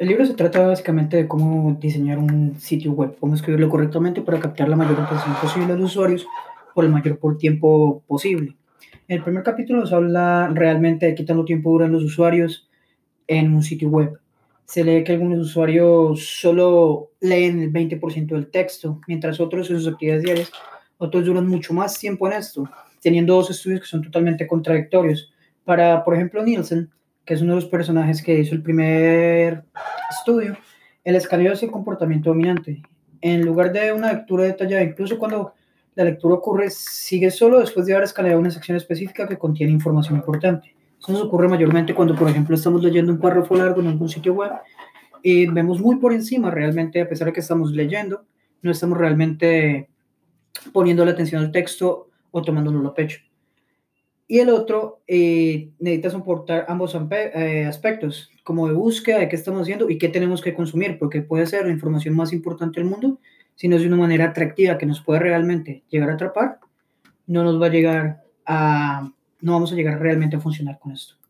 El libro se trata básicamente de cómo diseñar un sitio web, cómo escribirlo correctamente para captar la mayor atención posible a los usuarios por el mayor tiempo posible. El primer capítulo nos habla realmente de qué tanto tiempo duran los usuarios en un sitio web. Se lee que algunos usuarios solo leen el 20% del texto, mientras otros en sus actividades diarias, otros duran mucho más tiempo en esto, teniendo dos estudios que son totalmente contradictorios. Para, por ejemplo, Nielsen, que es uno de los personajes que hizo el primer estudio, el escaneo es el comportamiento dominante. En lugar de una lectura detallada, incluso cuando la lectura ocurre, sigue solo después de haber escaneado una sección específica que contiene información importante. Eso nos ocurre mayormente cuando, por ejemplo, estamos leyendo un párrafo largo en algún sitio web y vemos muy por encima realmente, a pesar de que estamos leyendo, no estamos realmente poniendo la atención al texto o tomándolo a pecho. Y el otro, eh, necesita soportar ambos eh, aspectos, como de búsqueda de qué estamos haciendo y qué tenemos que consumir, porque puede ser la información más importante del mundo, si no es de una manera atractiva que nos puede realmente llegar a atrapar, no nos va a llegar a, no vamos a llegar realmente a funcionar con esto.